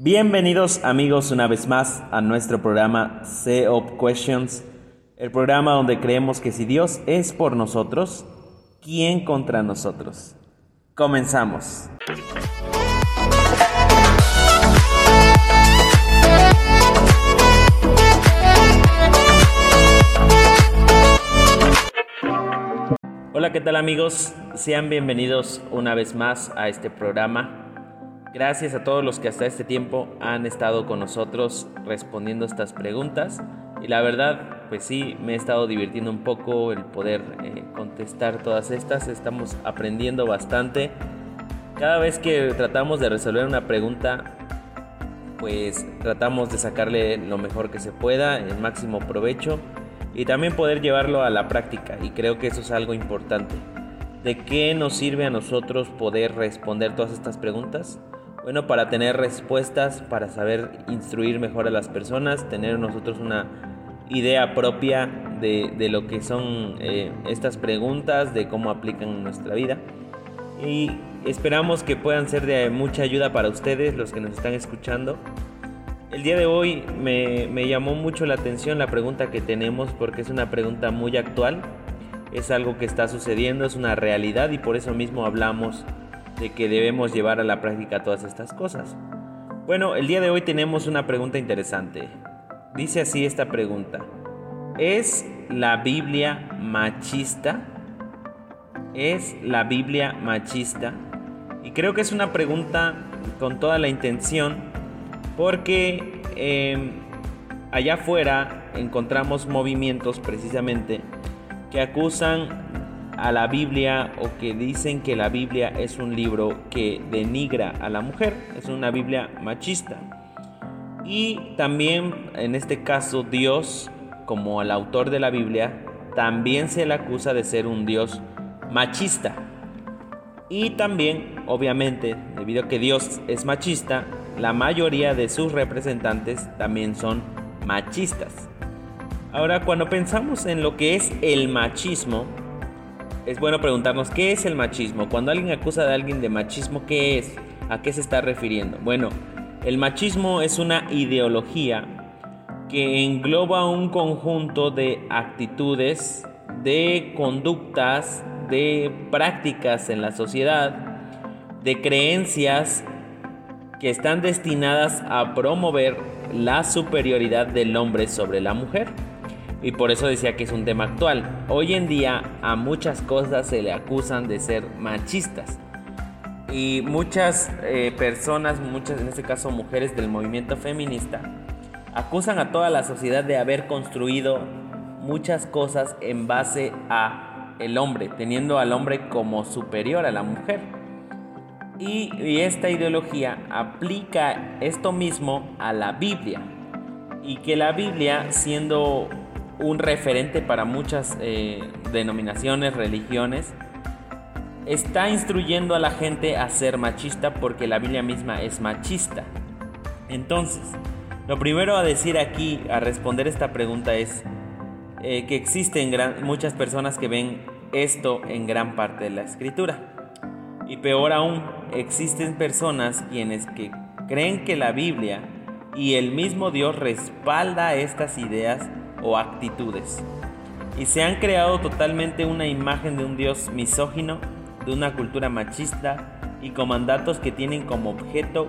Bienvenidos amigos una vez más a nuestro programa C-Op Questions, el programa donde creemos que si Dios es por nosotros, ¿quién contra nosotros? Comenzamos. Hola, ¿qué tal amigos? Sean bienvenidos una vez más a este programa Gracias a todos los que hasta este tiempo han estado con nosotros respondiendo estas preguntas. Y la verdad, pues sí, me he estado divirtiendo un poco el poder eh, contestar todas estas. Estamos aprendiendo bastante. Cada vez que tratamos de resolver una pregunta, pues tratamos de sacarle lo mejor que se pueda, el máximo provecho y también poder llevarlo a la práctica. Y creo que eso es algo importante. ¿De qué nos sirve a nosotros poder responder todas estas preguntas? Bueno, para tener respuestas, para saber instruir mejor a las personas, tener nosotros una idea propia de, lo que son eh, estas preguntas, de cómo aplican en nuestra vida. Y esperamos que puedan ser de mucha ayuda para ustedes, los que nos están escuchando. El día de hoy me, me llamó mucho la atención la pregunta que tenemos porque es una pregunta muy actual, es algo que está sucediendo, es una realidad y por eso mismo hablamos de que debemos llevar a la práctica todas estas cosas. Bueno, el día de hoy tenemos una pregunta interesante. Dice así esta pregunta. ¿Es la Biblia machista? ¿Es la Biblia machista? Y creo que es una pregunta con toda la intención porque em, allá afuera encontramos movimientos precisamente que acusan a la Biblia o que dicen que la Biblia es un libro que denigra a la mujer, es una Biblia machista. Y también en este caso Dios, como el autor de la Biblia, también se le acusa de ser un Dios machista. Y también, obviamente, debido a que Dios es machista, la mayoría de sus representantes también son machistas. Ahora, cuando pensamos en lo que es el machismo, es bueno preguntarnos qué es el machismo. Cuando alguien acusa a alguien de machismo, ¿qué es? ¿A qué se está refiriendo? Bueno, el machismo es una ideología que engloba un conjunto de actitudes, de conductas, de prácticas en la sociedad, de creencias que están destinadas a promover la superioridad del hombre sobre la mujer. Y por eso decía que es un tema actual. Hoy en día a muchas cosas se le acusan de ser machistas. Y muchas eh, personas, muchas en este caso mujeres del movimiento feminista, acusan a toda la sociedad de haber construido muchas cosas en base a el hombre, teniendo al hombre como superior a la mujer. Y, y esta ideología aplica esto mismo a la Biblia. Y que la Biblia, siendo un referente para muchas eh, denominaciones, religiones, está instruyendo a la gente a ser machista porque la Biblia misma es machista. Entonces, lo primero a decir aquí, a responder esta pregunta es eh, que existen muchas personas que ven esto en gran parte de la escritura. Y peor aún, existen personas quienes que creen que la Biblia y el mismo Dios respalda estas ideas o actitudes. Y se han creado totalmente una imagen de un Dios misógino, de una cultura machista y con mandatos que tienen como objeto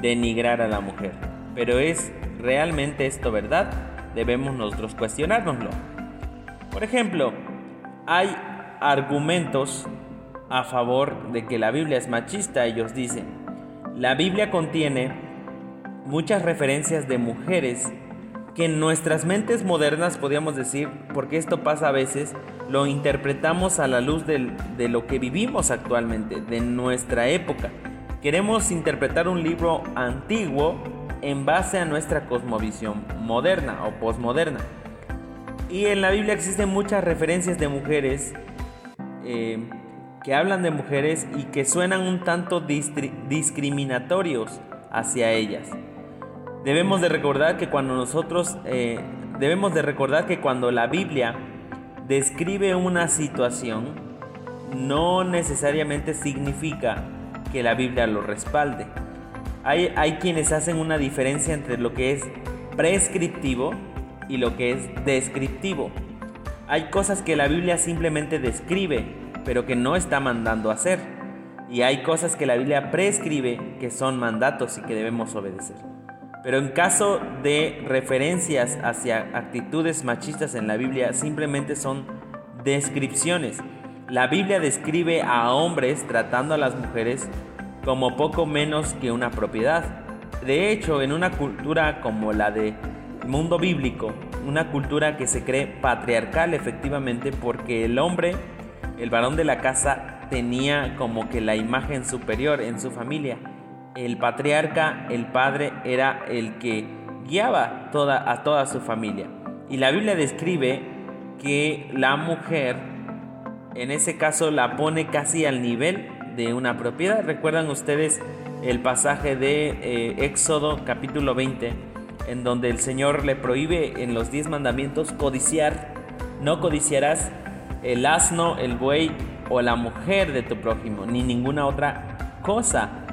denigrar a la mujer. Pero ¿es realmente esto verdad? Debemos nosotros cuestionárnoslo. Por ejemplo, hay argumentos a favor de que la Biblia es machista. Ellos dicen, la Biblia contiene muchas referencias de mujeres que en nuestras mentes modernas, podríamos decir, porque esto pasa a veces, lo interpretamos a la luz de lo que vivimos actualmente, de nuestra época. Queremos interpretar un libro antiguo en base a nuestra cosmovisión moderna o posmoderna. Y en la Biblia existen muchas referencias de mujeres eh, que hablan de mujeres y que suenan un tanto discriminatorios hacia ellas. Debemos de recordar que cuando nosotros, eh, debemos de recordar que cuando la Biblia describe una situación, no necesariamente significa que la Biblia lo respalde. Hay, hay quienes hacen una diferencia entre lo que es prescriptivo y lo que es descriptivo. Hay cosas que la Biblia simplemente describe, pero que no está mandando a hacer. Y hay cosas que la Biblia prescribe que son mandatos y que debemos obedecer. Pero en caso de referencias hacia actitudes machistas en la Biblia, simplemente son descripciones. La Biblia describe a hombres tratando a las mujeres como poco menos que una propiedad. De hecho, en una cultura como la de mundo bíblico, una cultura que se cree patriarcal efectivamente porque el hombre, el varón de la casa, tenía como que la imagen superior en su familia. El patriarca, el padre, era el que guiaba toda, a toda su familia. Y la Biblia describe que la mujer, en ese caso, la pone casi al nivel de una propiedad. ¿Recuerdan ustedes el pasaje de eh, Éxodo capítulo 20? en donde el Señor le prohíbe en los diez mandamientos codiciar. No codiciarás el asno, el buey o la mujer de tu prójimo, ni ninguna otra cosa.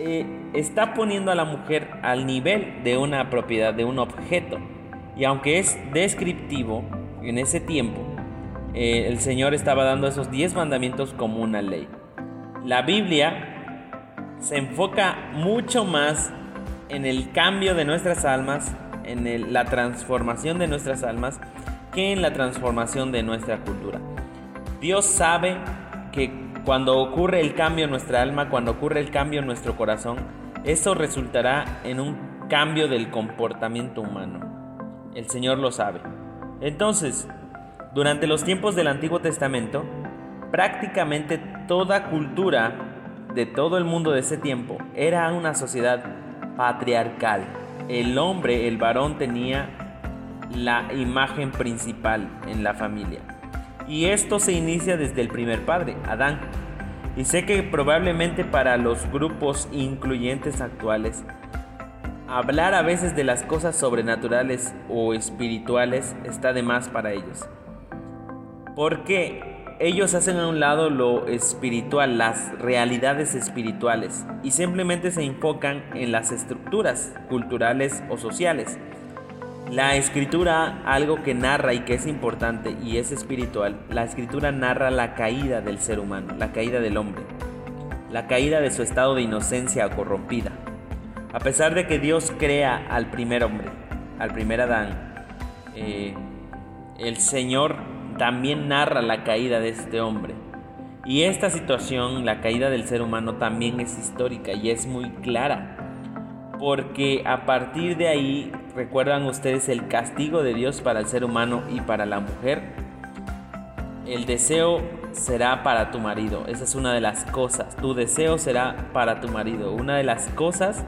Eh, está poniendo a la mujer al nivel de una propiedad, de un objeto. Y aunque es descriptivo en ese tiempo, eh, el Señor estaba dando esos diez mandamientos como una ley. La Biblia se enfoca mucho más en el cambio de nuestras almas, en la transformación de nuestras almas, que en la transformación de nuestra cultura. Dios sabe cuando ocurre el cambio en nuestra alma, cuando ocurre el cambio en nuestro corazón, eso resultará en un cambio del comportamiento humano. El Señor lo sabe. Entonces, durante los tiempos del Antiguo Testamento, prácticamente toda cultura de todo el mundo de ese tiempo era una sociedad patriarcal. El hombre, el varón tenía la imagen principal en la familia. Y esto se inicia desde el primer padre, Adán. Y sé que probablemente para los grupos incluyentes actuales, hablar a veces de las cosas sobrenaturales o espirituales está de más para ellos. Porque ellos hacen a un lado lo espiritual, las realidades espirituales, y simplemente se enfocan en las estructuras culturales o sociales. La escritura, algo que narra y que es importante y es espiritual, la escritura narra la caída del ser humano, la caída del hombre, la caída de su estado de inocencia corrompida. A pesar de que Dios crea al primer hombre, al primer Adán, eh, el Señor también narra la caída de este hombre. Y esta situación, la caída del ser humano, también es histórica y es muy clara. Porque a partir de ahí, recuerdan ustedes el castigo de Dios para el ser humano y para la mujer. El deseo será para tu marido. Esa es una de las cosas. Tu deseo será para tu marido. Una de las cosas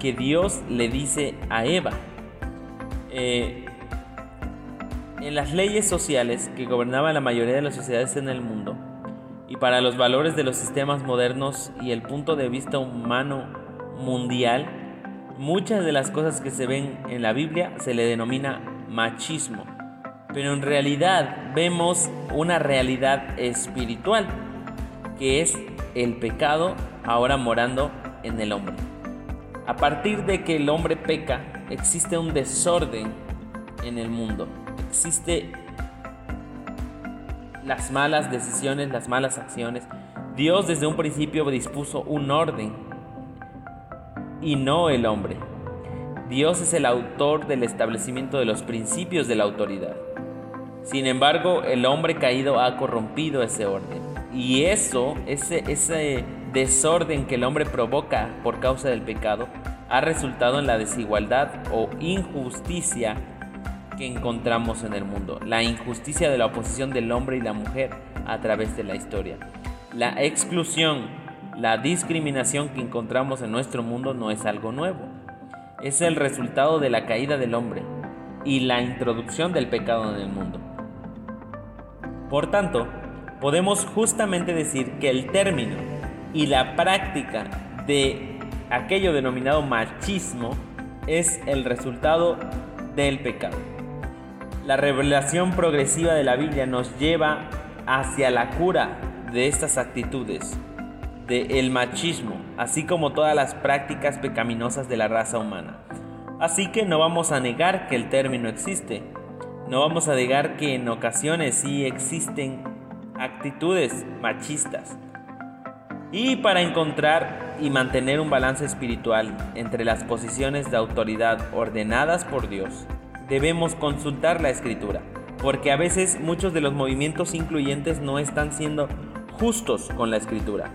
que Dios le dice a Eva. Eh, en las leyes sociales que gobernaban la mayoría de las sociedades en el mundo y para los valores de los sistemas modernos y el punto de vista humano mundial, muchas de las cosas que se ven en la Biblia se le denomina machismo. Pero en realidad vemos una realidad espiritual, que es el pecado ahora morando en el hombre. A partir de que el hombre peca, existe un desorden en el mundo existe las malas decisiones, las malas acciones. Dios desde un principio dispuso un orden y no el hombre. Dios es el autor del establecimiento de los principios de la autoridad. Sin embargo, el hombre caído ha corrompido ese orden. Y eso, ese, ese desorden que el hombre provoca por causa del pecado, ha resultado en la desigualdad o injusticia que encontramos en el mundo, la injusticia de la oposición del hombre y la mujer a través de la historia. La exclusión, la discriminación que encontramos en nuestro mundo no es algo nuevo. Es el resultado de la caída del hombre y la introducción del pecado en el mundo. Por tanto, podemos justamente decir que el término y la práctica de aquello denominado machismo es el resultado del pecado. La revelación progresiva de la Biblia nos lleva hacia la cura de estas actitudes, del machismo, así como todas las prácticas pecaminosas de la raza humana. Así que no vamos a negar que el término existe. No vamos a negar que en ocasiones sí existen actitudes machistas. Y para encontrar y mantener un balance espiritual entre las posiciones de autoridad ordenadas por Dios, debemos consultar la escritura, porque a veces muchos de los movimientos incluyentes no están siendo justos con la escritura.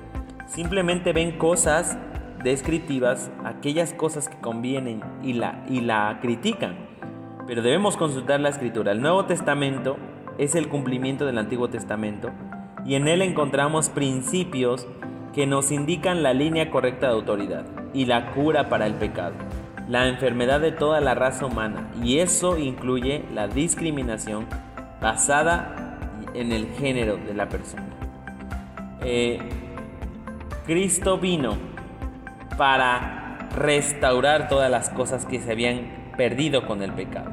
Simplemente ven cosas descriptivas, aquellas cosas que convienen y la, y la critican. Pero debemos consultar la escritura. El Nuevo Testamento es el cumplimiento del Antiguo Testamento y en él encontramos principios que nos indican la línea correcta de autoridad y la cura para el pecado la enfermedad de toda la raza humana y eso incluye la discriminación basada en el género de la persona. Eh, Cristo vino para restaurar todas las cosas que se habían perdido con el pecado.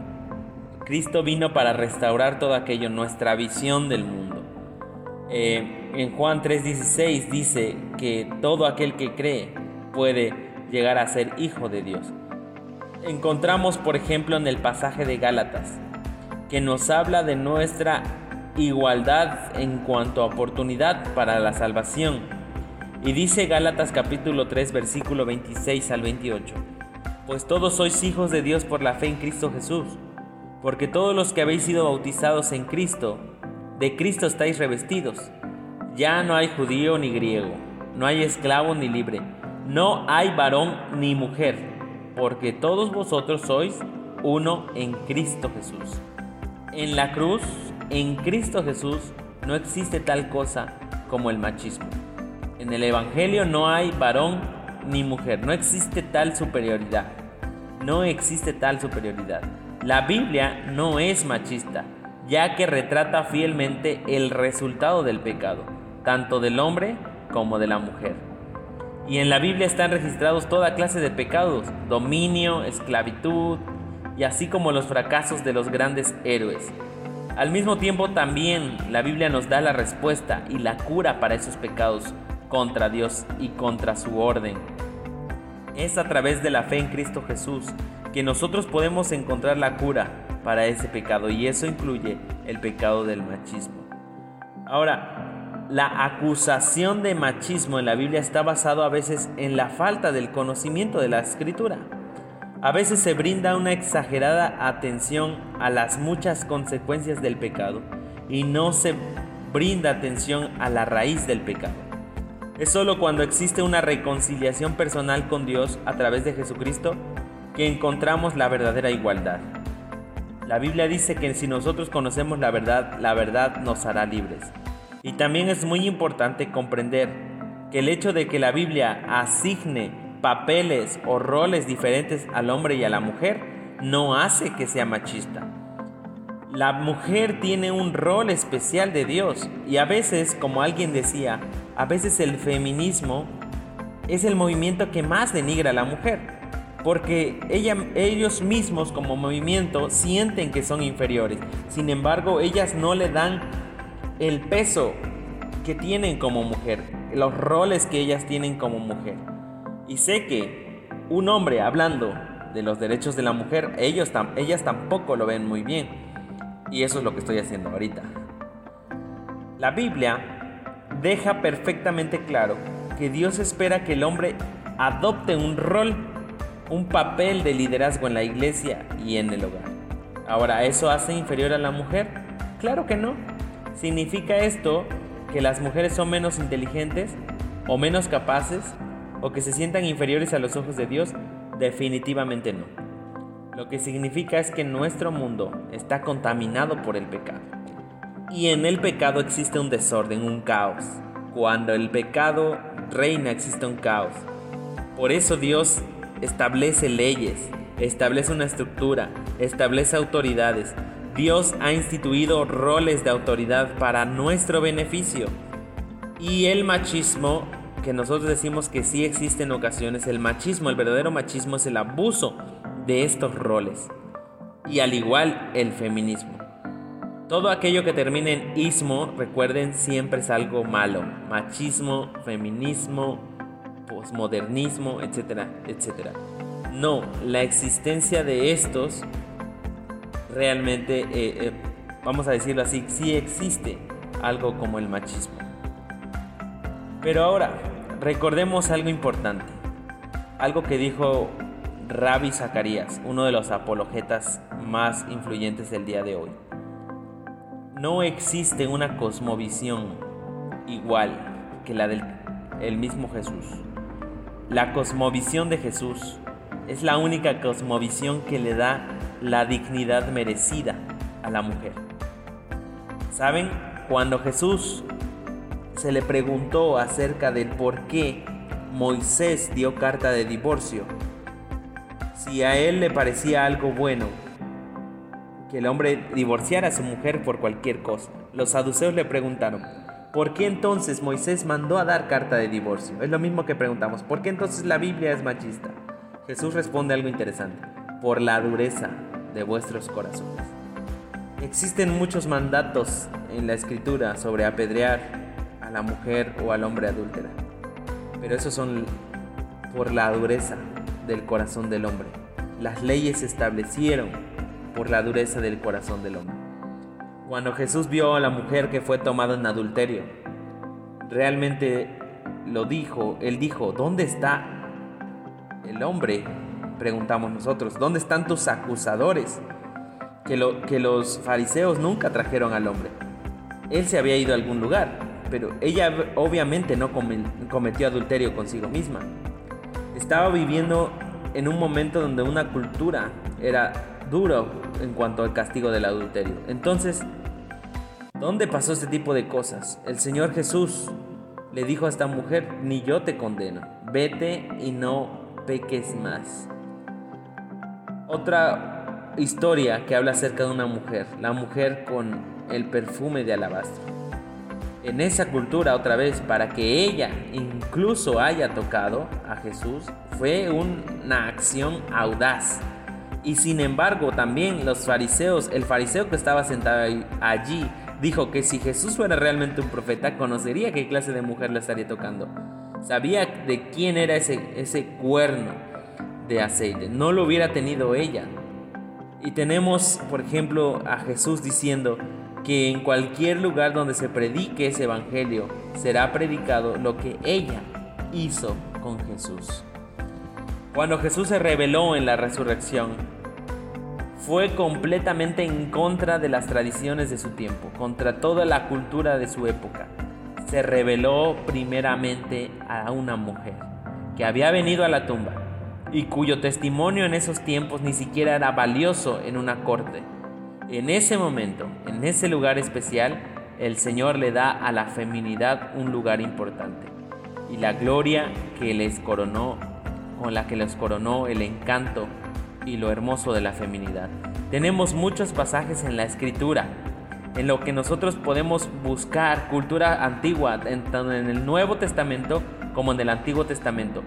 Cristo vino para restaurar todo aquello, nuestra visión del mundo. Eh, en Juan 3:16 dice que todo aquel que cree puede llegar a ser hijo de Dios encontramos, por ejemplo, en el pasaje de Gálatas, que nos habla de nuestra igualdad en cuanto a oportunidad para la salvación. Y dice Gálatas capítulo 3 versículo 26 al 28, pues todos sois hijos de Dios por la fe en Cristo Jesús, porque todos los que habéis sido bautizados en Cristo, de Cristo estáis revestidos. Ya no hay judío ni griego, no hay esclavo ni libre, no hay varón ni mujer porque todos vosotros sois uno en Cristo Jesús. En la cruz, en Cristo Jesús, no existe tal cosa como el machismo. En el Evangelio no hay varón ni mujer, no existe tal superioridad. No existe tal superioridad. La Biblia no es machista, ya que retrata fielmente el resultado del pecado, tanto del hombre como de la mujer. Y en la Biblia están registrados toda clase de pecados, dominio, esclavitud y así como los fracasos de los grandes héroes. Al mismo tiempo también la Biblia nos da la respuesta y la cura para esos pecados contra Dios y contra su orden. Es a través de la fe en Cristo Jesús que nosotros podemos encontrar la cura para ese pecado y eso incluye el pecado del machismo. Ahora, la acusación de machismo en la Biblia está basado a veces en la falta del conocimiento de la escritura. A veces se brinda una exagerada atención a las muchas consecuencias del pecado y no se brinda atención a la raíz del pecado. Es solo cuando existe una reconciliación personal con Dios a través de Jesucristo que encontramos la verdadera igualdad. La Biblia dice que si nosotros conocemos la verdad, la verdad nos hará libres. Y también es muy importante comprender que el hecho de que la Biblia asigne papeles o roles diferentes al hombre y a la mujer no hace que sea machista. La mujer tiene un rol especial de Dios y a veces, como alguien decía, a veces el feminismo es el movimiento que más denigra a la mujer, porque ellos mismos como movimiento sienten que son inferiores, sin embargo ellas no le dan el peso que tienen como mujer, los roles que ellas tienen como mujer. Y sé que un hombre hablando de los derechos de la mujer, ellos ellas tampoco lo ven muy bien. Y eso es lo que estoy haciendo ahorita. La Biblia deja perfectamente claro que Dios espera que el hombre adopte un rol, un papel de liderazgo en la iglesia y en el hogar. Ahora, ¿eso hace inferior a la mujer? Claro que no. ¿Significa esto que las mujeres son menos inteligentes o menos capaces o que se sientan inferiores a los ojos de Dios? Definitivamente no. Lo que significa es que nuestro mundo está contaminado por el pecado. Y en el pecado existe un desorden, un caos. Cuando el pecado reina existe un caos. Por eso Dios establece leyes, establece una estructura, establece autoridades, Dios ha instituido roles de autoridad para nuestro beneficio. Y el machismo, que nosotros decimos que sí existe en ocasiones, el machismo, el verdadero machismo es el abuso de estos roles. Y al igual el feminismo. Todo aquello que termine en ismo, recuerden, siempre es algo malo. Machismo, feminismo, posmodernismo, etcétera, etcétera. No, la existencia de estos realmente, eh, eh, vamos a decirlo así, sí existe algo como el machismo. Pero ahora, recordemos algo importante, algo que dijo Rabbi Zacarías, uno de los apologetas más influyentes del día de hoy. No existe una cosmovisión igual que la del el mismo Jesús. La cosmovisión de Jesús es la única cosmovisión que le da la dignidad merecida a la mujer. ¿Saben? Cuando Jesús se le preguntó acerca del por qué Moisés dio carta de divorcio, si a él le parecía algo bueno que el hombre divorciara a su mujer por cualquier cosa, los saduceos le preguntaron, ¿por qué entonces Moisés mandó a dar carta de divorcio? Es lo mismo que preguntamos, ¿por qué entonces la Biblia es machista? Jesús responde algo interesante, por la dureza de vuestros corazones. Existen muchos mandatos en la escritura sobre apedrear a la mujer o al hombre adúltera, pero esos son por la dureza del corazón del hombre. Las leyes establecieron por la dureza del corazón del hombre. Cuando Jesús vio a la mujer que fue tomada en adulterio, realmente lo dijo, él dijo, ¿dónde está el hombre? Preguntamos nosotros, ¿dónde están tus acusadores? Que, lo, que los fariseos nunca trajeron al hombre. Él se había ido a algún lugar, pero ella obviamente no cometió adulterio consigo misma. Estaba viviendo en un momento donde una cultura era duro en cuanto al castigo del adulterio. Entonces, ¿dónde pasó este tipo de cosas? El Señor Jesús le dijo a esta mujer, ni yo te condeno, vete y no peques más. Otra historia que habla acerca de una mujer, la mujer con el perfume de alabastro. En esa cultura, otra vez, para que ella incluso haya tocado a Jesús, fue una acción audaz. Y sin embargo, también los fariseos, el fariseo que estaba sentado allí, dijo que si Jesús fuera realmente un profeta, conocería qué clase de mujer le estaría tocando. Sabía de quién era ese, ese cuerno de aceite. No lo hubiera tenido ella. Y tenemos, por ejemplo, a Jesús diciendo que en cualquier lugar donde se predique ese evangelio será predicado lo que ella hizo con Jesús. Cuando Jesús se reveló en la resurrección, fue completamente en contra de las tradiciones de su tiempo, contra toda la cultura de su época se reveló primeramente a una mujer que había venido a la tumba y cuyo testimonio en esos tiempos ni siquiera era valioso en una corte. En ese momento, en ese lugar especial, el Señor le da a la feminidad un lugar importante y la gloria que les coronó, con la que les coronó el encanto y lo hermoso de la feminidad. Tenemos muchos pasajes en la escritura en lo que nosotros podemos buscar cultura antigua, tanto en el Nuevo Testamento como en el Antiguo Testamento.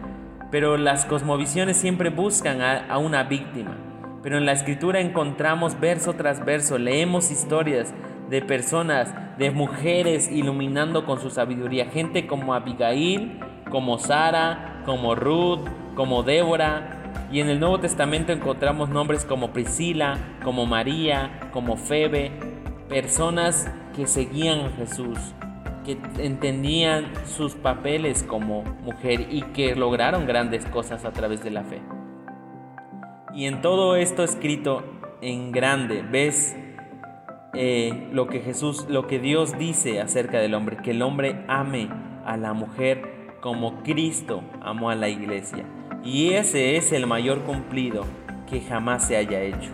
Pero las cosmovisiones siempre buscan a, una víctima. Pero en la escritura encontramos verso tras verso, leemos historias de personas, de mujeres iluminando con su sabiduría, gente como Abigail, como Sara, como Ruth, como Débora. Y en el Nuevo Testamento encontramos nombres como Priscila, como María, como Febe, personas que seguían a Jesús, que entendían sus papeles como mujer y que lograron grandes cosas a través de la fe. Y en todo esto escrito en grande, ves eh, lo que Jesús, lo que Dios dice acerca del hombre, que el hombre ame a la mujer como Cristo amó a la iglesia. Y ese es el mayor cumplido que jamás se haya hecho.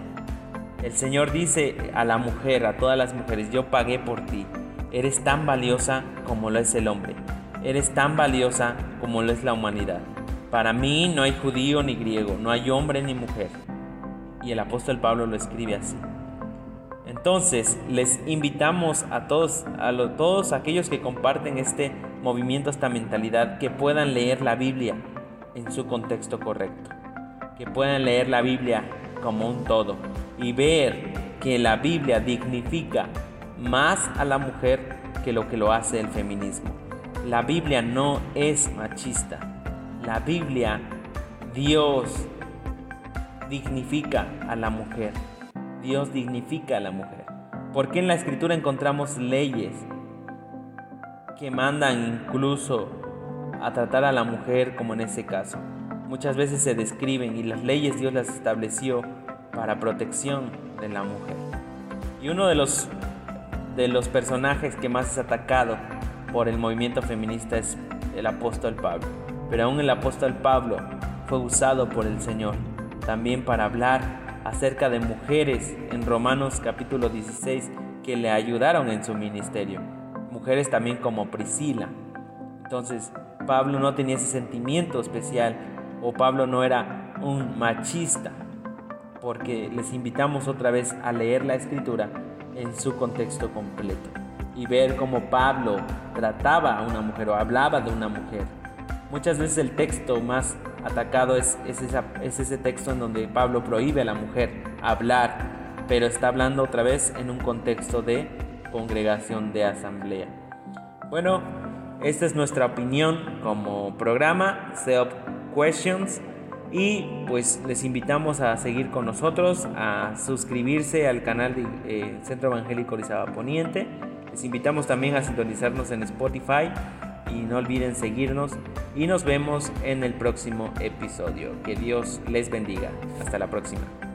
El Señor dice a la mujer, a todas las mujeres, yo pagué por ti. Eres tan valiosa como lo es el hombre. Eres tan valiosa como lo es la humanidad. Para mí no hay judío ni griego, no hay hombre ni mujer. Y el apóstol Pablo lo escribe así. Entonces, les invitamos a todos, a todos aquellos que comparten este movimiento, esta mentalidad, que puedan leer la Biblia en su contexto correcto. Que puedan leer la Biblia como un todo y ver que la Biblia dignifica más a la mujer que lo que lo hace el feminismo. La Biblia no es machista. La Biblia, Dios dignifica a la mujer. Dios dignifica a la mujer. Porque en la escritura encontramos leyes que mandan incluso a tratar a la mujer como en ese caso? Muchas veces se describen y las leyes Dios las estableció para protección de la mujer. Y uno de los, de los personajes que más es atacado por el movimiento feminista es el apóstol Pablo. Pero aún el apóstol Pablo fue usado por el Señor también para hablar acerca de mujeres en Romanos capítulo 16 que le ayudaron en su ministerio. Mujeres también como Priscila. Entonces, Pablo no tenía ese sentimiento especial o Pablo no era un machista, porque les invitamos otra vez a leer la escritura en su contexto completo y ver cómo Pablo trataba a una mujer o hablaba de una mujer. Muchas veces el texto más atacado es, es, es ese texto en donde Pablo prohíbe a la mujer hablar, pero está hablando otra vez en un contexto de congregación de asamblea. Bueno, esta es nuestra opinión como programa Self Questions y pues les invitamos a seguir con nosotros, a suscribirse al canal del eh, Centro Evangélico Orizaba Poniente. Les invitamos también a sintonizarnos en Spotify y no olviden seguirnos y nos vemos en el próximo episodio. Que Dios les bendiga. Hasta la próxima.